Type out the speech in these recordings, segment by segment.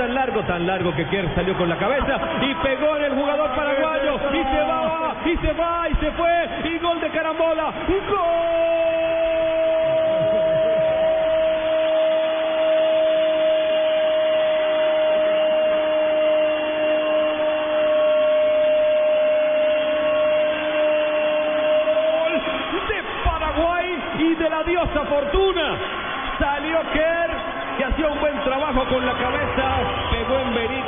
El largo, tan largo que Kerr salió con la cabeza y pegó en el jugador paraguayo. Y se va, y se va, y se fue, y gol de carambola, ¡Gol de Paraguay y de la diosa Fortuna! Salió Kerr, que hacía un buen trabajo con la cabeza,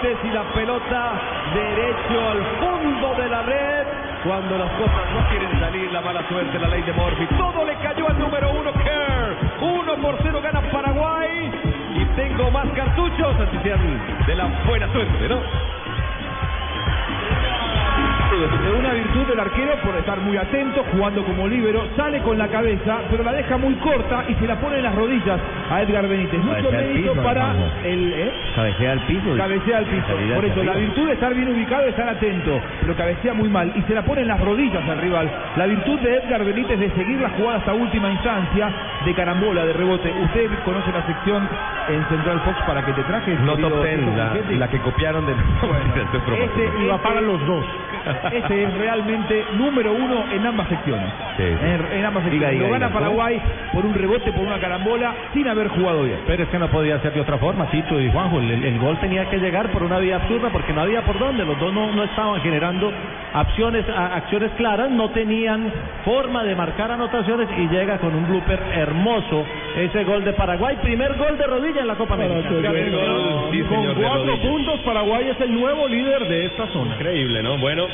y la pelota derecho al fondo de la red. Cuando las cosas no quieren salir, la mala suerte, la ley de Morphy. Todo le cayó al número uno, Kerr. Uno por cero gana Paraguay. Y tengo más cartuchos, así sean de la buena suerte, ¿no? Del arquero por estar muy atento, jugando como líbero, sale con la cabeza, pero la deja muy corta y se la pone en las rodillas a Edgar Benítez. Mucho mérito para el ¿eh? Cabecea al piso. cabecea al piso. Por eso, la virtud de estar bien ubicado y estar atento, pero cabecea muy mal y se la pone en las rodillas al rival. La virtud de Edgar Benítez de seguir la jugada hasta última instancia, de carambola, de rebote. Usted conoce la sección en Central Fox para que te traje. No top ten, la, la que copiaron del... Ese iba para los dos. Ese es realmente número uno en ambas secciones. Sí, sí. En, en ambas secciones. diga, Lo gana diga. Paraguay por un rebote, por una carambola, sin haber jugado bien. Pero es que no podía ser de otra forma, Tito y Juanjo. El, el gol tenía que llegar por una vía absurda porque no había por dónde. Los dos no, no estaban generando acciones, a- acciones claras, no tenían forma de marcar anotaciones y llega con un blooper hermoso ese gol de Paraguay. Primer gol de rodilla en la Copa América. Sí, Con cuatro puntos, Paraguay es el nuevo líder de esta zona. Increíble, ¿no? Bueno,